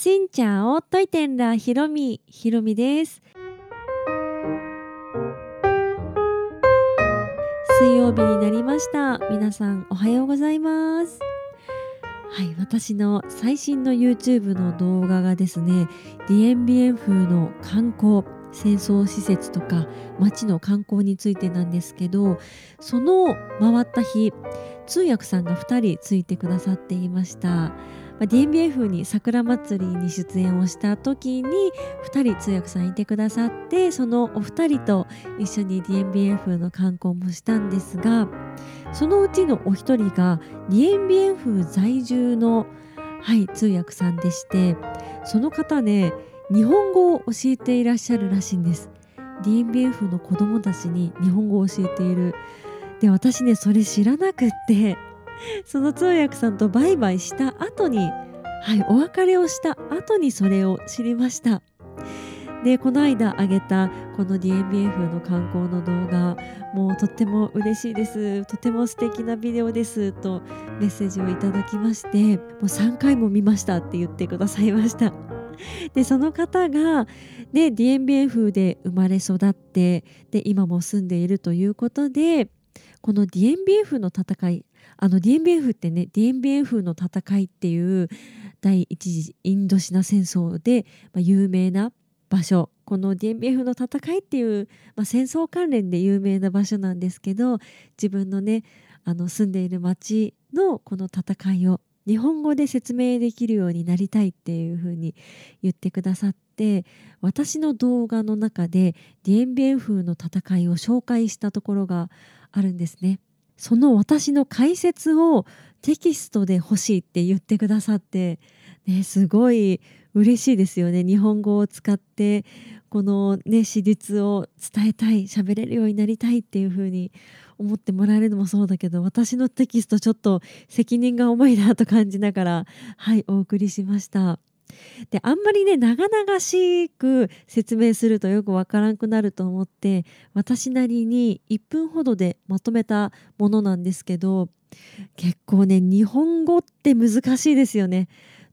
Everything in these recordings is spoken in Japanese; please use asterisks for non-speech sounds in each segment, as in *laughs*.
しんちゃんをといてんらひろみ。ひろみです。水曜日になりました。皆さんおはようございます。はい私の最新の YouTube の動画がですねディエンビエン風の観光戦争施設とか街の観光についてなんですけどその回った日通訳さんが2人ついてくださっていました。まあ、DMBF に桜祭りに出演をした時に2人通訳さんいてくださってそのお二人と一緒に DMBF の観光もしたんですがそのうちのお一人が DMBF 在住の、はい、通訳さんでしてその方ね日本語を教えていらっしゃるらしいんです。DMBF の子供たちに日本語を教えている。で私ねそれ知らなくって。その通訳さんとバイバイした後に、はい、お別れをした後にそれを知りました。でこの間あげたこの DMBF の観光の動画もうとっても嬉しいです。とても素敵なビデオです。とメッセージをいただきましてもう3回も見ましたって言ってくださいました。でその方がで DMBF で生まれ育ってで今も住んでいるということでこの DMBF の戦いあの DMBF ってね DMBF の戦いっていう第一次インドシナ戦争で、まあ、有名な場所この DMBF の戦いっていう、まあ、戦争関連で有名な場所なんですけど自分のねあの住んでいる町のこの戦いを日本語で説明できるようになりたいっていうふうに言ってくださって私の動画の中で DMBF の戦いを紹介したところがあるんですね。その私の解説をテキストで欲しいって言ってくださって、ね、すごい嬉しいですよね日本語を使ってこのね史実を伝えたい喋れるようになりたいっていう風に思ってもらえるのもそうだけど私のテキストちょっと責任が重いなと感じながらはいお送りしました。であんまりね長々しく説明するとよくわからんくなると思って私なりに1分ほどでまとめたものなんですけど結構ね日本語って難しいですよね。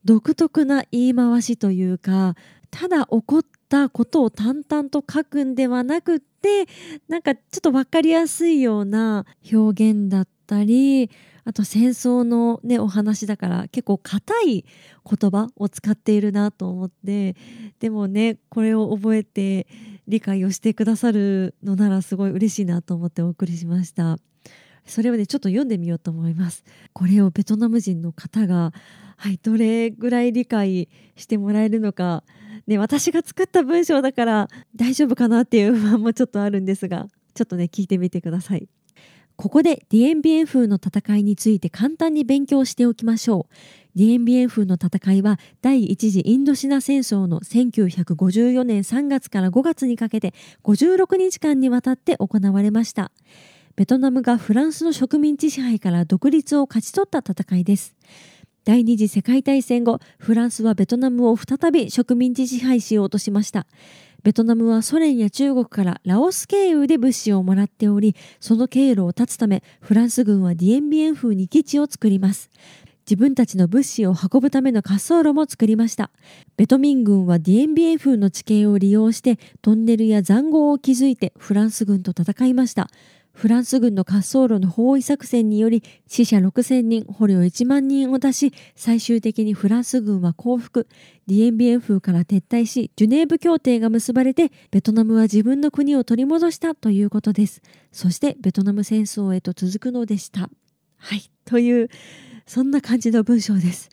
独特な言い回しというかただ起こったことを淡々と書くんではなくってなんかちょっと分かりやすいような表現だったりあと戦争のねお話だから結構硬い言葉を使っているなと思ってでもねこれを覚えて理解をしてくださるのならすごい嬉しいなと思ってお送りしました。それをねちょっと読んでみようと思います。これをベトナム人の方がはいどれぐらい理解してもらえるのか。ね私が作った文章だから大丈夫かなっていう不安もちょっとあるんですがちょっとね聞いてみてください。ここでディエンビエン風の戦いについて簡単に勉強しておきましょう。ディエンビエン風の戦いは第一次インドシナ戦争の1954年3月から5月にかけて56日間にわたって行われました。ベトナムがフランスの植民地支配から独立を勝ち取った戦いです。第二次世界大戦後、フランスはベトナムを再び植民地支配しようとしました。ベトナムはソ連や中国からラオス経由で物資をもらっており、その経路を断つため、フランス軍はディエンビエン風に基地を作ります。自分たちの物資を運ぶための滑走路も作りました。ベトミン軍はディエンビエン風の地形を利用してトンネルや塹壕を築いてフランス軍と戦いました。フランス軍の滑走路の包囲作戦により死者6000人、捕虜1万人を出し、最終的にフランス軍は降伏、ディエンビエン風から撤退し、ジュネーブ協定が結ばれて、ベトナムは自分の国を取り戻したということです。そしてベトナム戦争へと続くのでした。はい、という、そんな感じの文章です。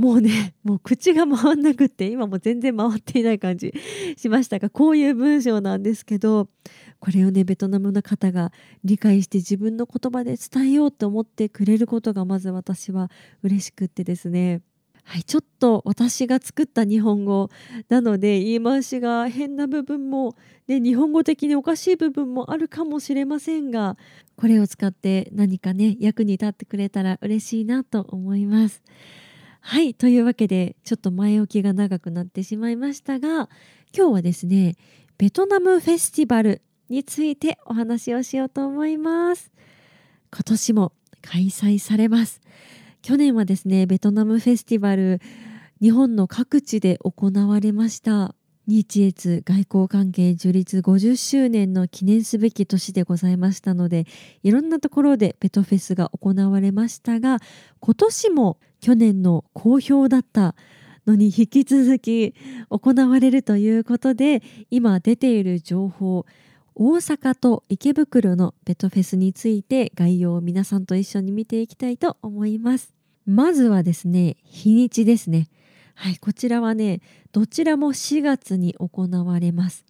もうね、もう口が回んなくって、今も全然回っていない感じしましたが、こういう文章なんですけど、これをねベトナムの方が理解して自分の言葉で伝えようと思ってくれることがまず私は嬉しくってですねはい、ちょっと私が作った日本語なので言い回しが変な部分も、ね、日本語的におかしい部分もあるかもしれませんがこれを使って何かね役に立ってくれたら嬉しいなと思います。はいというわけでちょっと前置きが長くなってしまいましたが今日はですねベトナムフェスティバルについてお話をしようと思います。今年も開催されます。去年はですね、ベトナムフェスティバル日本の各地で行われました日越外交関係樹立50周年の記念すべき年でございましたのでいろんなところでベトフェスが行われましたが今年も去年の好評だったのに引き続き行われるということで今出ている情報大阪と池袋のベトフェスについて概要を皆さんと一緒に見ていきたいと思います。まずはですね日にちですね。はいこちらはねどちらも4月に行われます。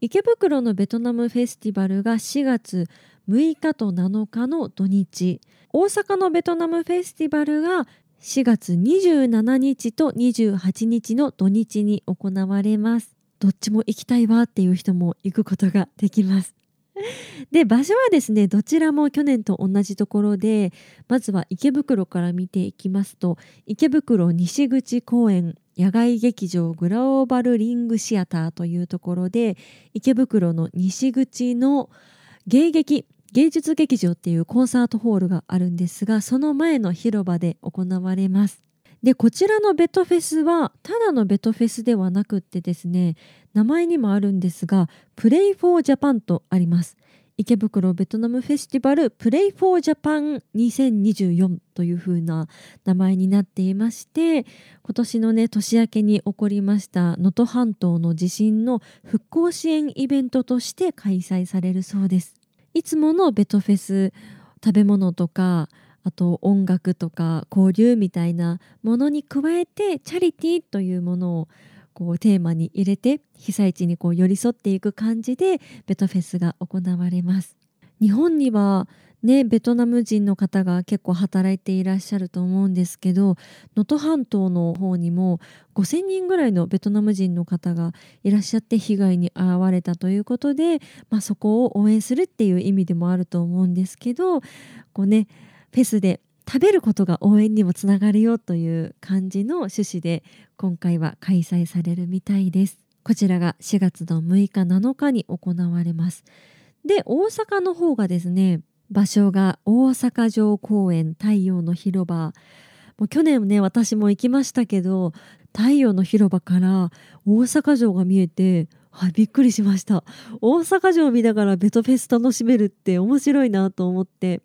池袋のベトナムフェスティバルが4月6日と7日の土日。大阪のベトナムフェスティバルが4月27日と28日の土日に行われます。どっちも行きたいわっていう人も行くことができます。*laughs* で場所はですねどちらも去年と同じところでまずは池袋から見ていきますと池袋西口公園野外劇場グローバルリングシアターというところで池袋の西口の芸劇芸術劇場っていうコンサートホールがあるんですがその前の広場で行われます。でこちらのベトフェスはただのベトフェスではなくってですね名前にもあるんですがプレイフォージャパンとあります。池袋ベトナムフェスティバルプレイフォージャパン2024という風な名前になっていまして今年のね年明けに起こりました能登半島の地震の復興支援イベントとして開催されるそうです。いつものベトフェス食べ物とかあと音楽とか交流みたいなものに加えてチャリティーというものをこうテーマに入れて被災地にこう寄り添っていく感じでベトフェスが行われます。日本にはねベトナム人の方が結構働いていらっしゃると思うんですけど能登半島の方にも5,000人ぐらいのベトナム人の方がいらっしゃって被害に遭われたということで、まあ、そこを応援するっていう意味でもあると思うんですけどこうねフェスで食べることが応援にもつながるよという感じの趣旨で今回は開催されるみたいです。こちらが4月の6日7日に行われます。で大阪の方がですね場所が大阪城公園太陽の広場。もう去年ね私も行きましたけど太陽の広場から大阪城が見えてはい、びっくりしました。大阪城を見ながらベトフェス楽しめるって面白いなと思って。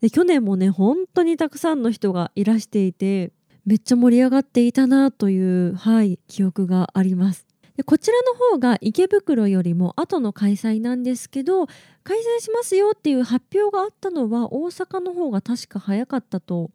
で去年もね本当にたくさんの人がいらしていてめっちゃ盛り上がっていたなという、はい、記憶があります。でこちらの方が池袋よりも後の開催なんですけど開催しますよっていう発表があったのは大阪の方が確か早かったと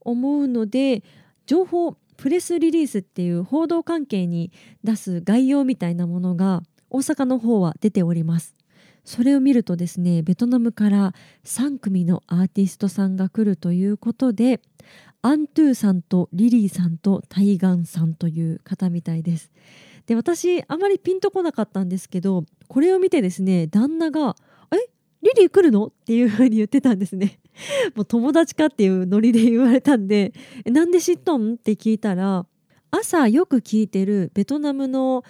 思うので情報プレスリリースっていう報道関係に出す概要みたいなものが大阪の方は出ております。それを見るとですねベトナムから3組のアーティストさんが来るということでアントゥーさんとリリーさんとタイガンさんという方みたいです。で私あまりピンとこなかったんですけどこれを見てですね旦那が「え？リリー来るの?」っていう風に言ってたんですね。*laughs* もう友達かっていうノリで言われたんで「なんで知っとん?」って聞いたら朝よく聞いてるベトナムの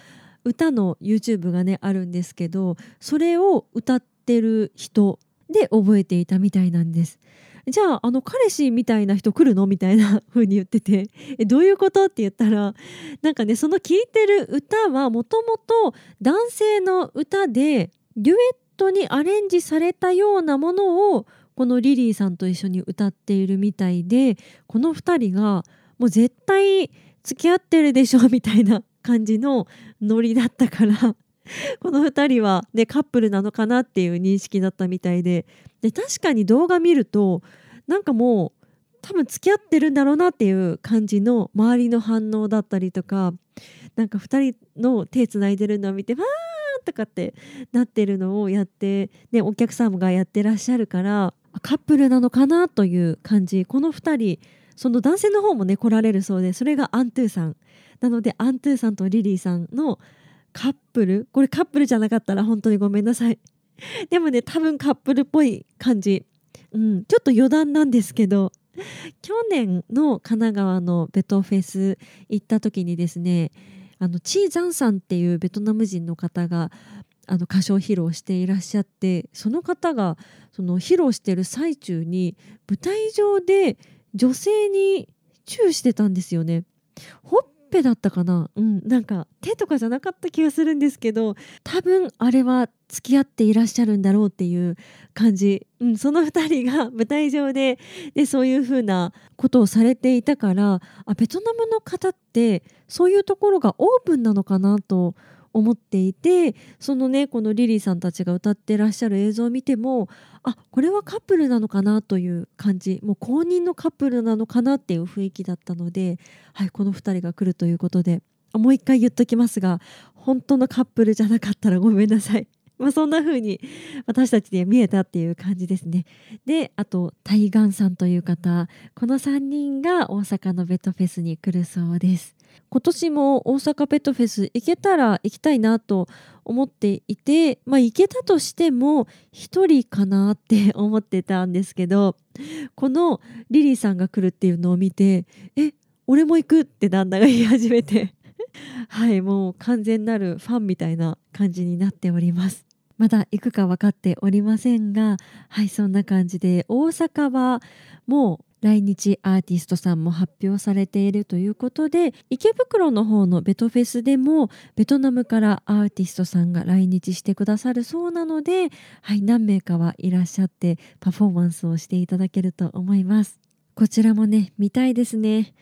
歌の YouTube がねあるんですけどそれを歌ってる人で覚えていたみたいなんです。じゃああの彼氏みたいな人来るの？みたいな風に言ってて。えどういうこと？って言ったらなんかねその聴いてる歌はもともと男性の歌でデュエットにアレンジされたようなものをこのリリーさんと一緒に歌っているみたいでこの2人がもう絶対付き合ってるでしょ？みたいな感じのノリだったから *laughs* この2人は、ね、カップルなのかなっていう認識だったみたいで。で確かに動画見るとなんかもう多分付き合ってるんだろうなっていう感じの周りの反応だったりとかなんか2人の手つないでるのを見てわーとかってなってるのをやって、ね、お客様がやってらっしゃるからカップルなのかなという感じ。この2人その男性の方もね来られるそうでそれがアントゥーさん。なのでアントゥーさんとリリーさんのカップルこれカップルじゃなかったら本当にごめんなさい *laughs* でもね多分カップルっぽい感じ、うん、ちょっと余談なんですけど去年の神奈川のベトフェス行った時にですねあのチー・ザンさんっていうベトナム人の方があの歌唱披露していらっしゃってその方がその披露してる最中に舞台上で女性にチューしてたんですよね。ほっぺだったかな？うん。なんか手とかじゃなかった気がするんですけど多分あれは付き合っていらっしゃるんだろうっていう感じ、うん、その2人が *laughs* 舞台上ででそういうふうなことをされていたからあベトナムの方ってそういうところがオープンなのかなと思っていてそのねこのリリーさんたちが歌ってらっしゃる映像を見てもあこれはカップルなのかなという感じもう公認のカップルなのかなっていう雰囲気だったので、はい、この2人が来るということでもう一回言っときますが本当のカップルじゃなかったらごめんなさい。*laughs* まあ、そんな風に私たちには見えたっていう感じですね。であと対岸さんという方この3人が大阪のベッドフェスに来るそうです。今年も大阪ペットフェス行けたら行きたいなと思っていて、まあ、行けたとしても1人かなって *laughs* 思ってたんですけどこのリリーさんが来るっていうのを見てえ俺も行くって旦那が言い始めて *laughs* はいもう完全なるファンみたいな感じになっております。まだ行くか分かっておりませんがはいそんな感じで大阪はもう来日アーティストさんも発表されているということで池袋の方のベトフェスでもベトナムからアーティストさんが来日してくださるそうなので、はい、何名かはいらっしゃってパフォーマンスをしていただけると思います。こちらもね見たいですね。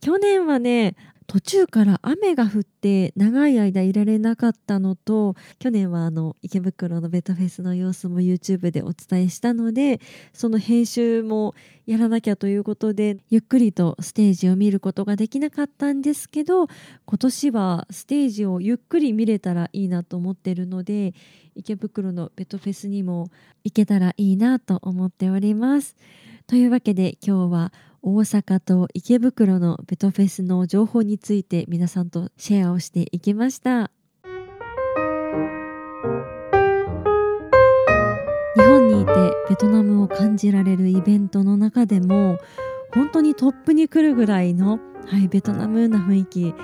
去年はね途中から雨が降って長い間いられなかったのと去年はあの池袋のベタフェスの様子も YouTube でお伝えしたのでその編集もやらなきゃということでゆっくりとステージを見ることができなかったんですけど今年はステージをゆっくり見れたらいいなと思ってるので池袋のベトフェスにも行けたらいいなと思っております。というわけで今日は大阪と池袋のベトフェスの情報について皆さんとシェアをしていきました。日本にいてベトナムを感じられるイベントの中でも本当にトップに来るぐらいの、はい、ベトナムな雰囲気。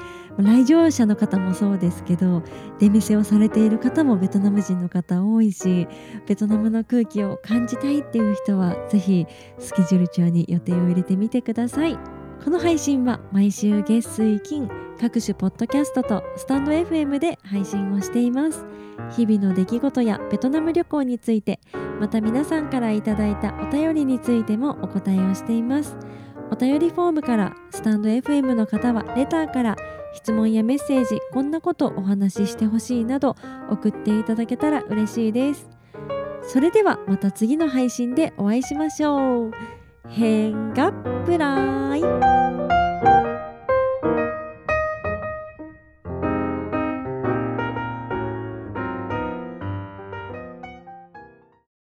来場者の方もそうですけど出店をされている方もベトナム人の方多いしベトナムの空気を感じたいっていう人はぜひスケジュール帳に予定を入れてみてください。この配信は毎週月水金各種ポッドキャストとスタンド FM で配信をしています。日々の出来事やベトナム旅行についてまた皆さんからいただいたお便りについてもお答えをしています。お便りフォームからスタンド FM の方はレターから質問やメッセージこんなことお話ししてほしいなど送っていただけたら嬉しいです。それではまた次の配信でお会いしましょう。変がプライ